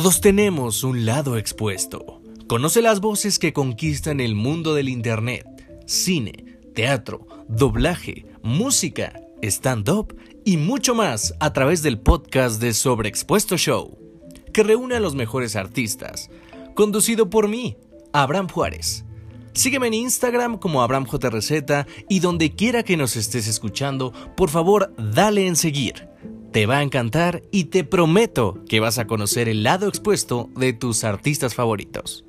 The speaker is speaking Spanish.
Todos tenemos un lado expuesto. Conoce las voces que conquistan el mundo del Internet, cine, teatro, doblaje, música, stand-up y mucho más a través del podcast de Sobreexpuesto Show, que reúne a los mejores artistas, conducido por mí, Abraham Juárez. Sígueme en Instagram como AbrahamJRZ y donde quiera que nos estés escuchando, por favor dale en seguir. Te va a encantar y te prometo que vas a conocer el lado expuesto de tus artistas favoritos.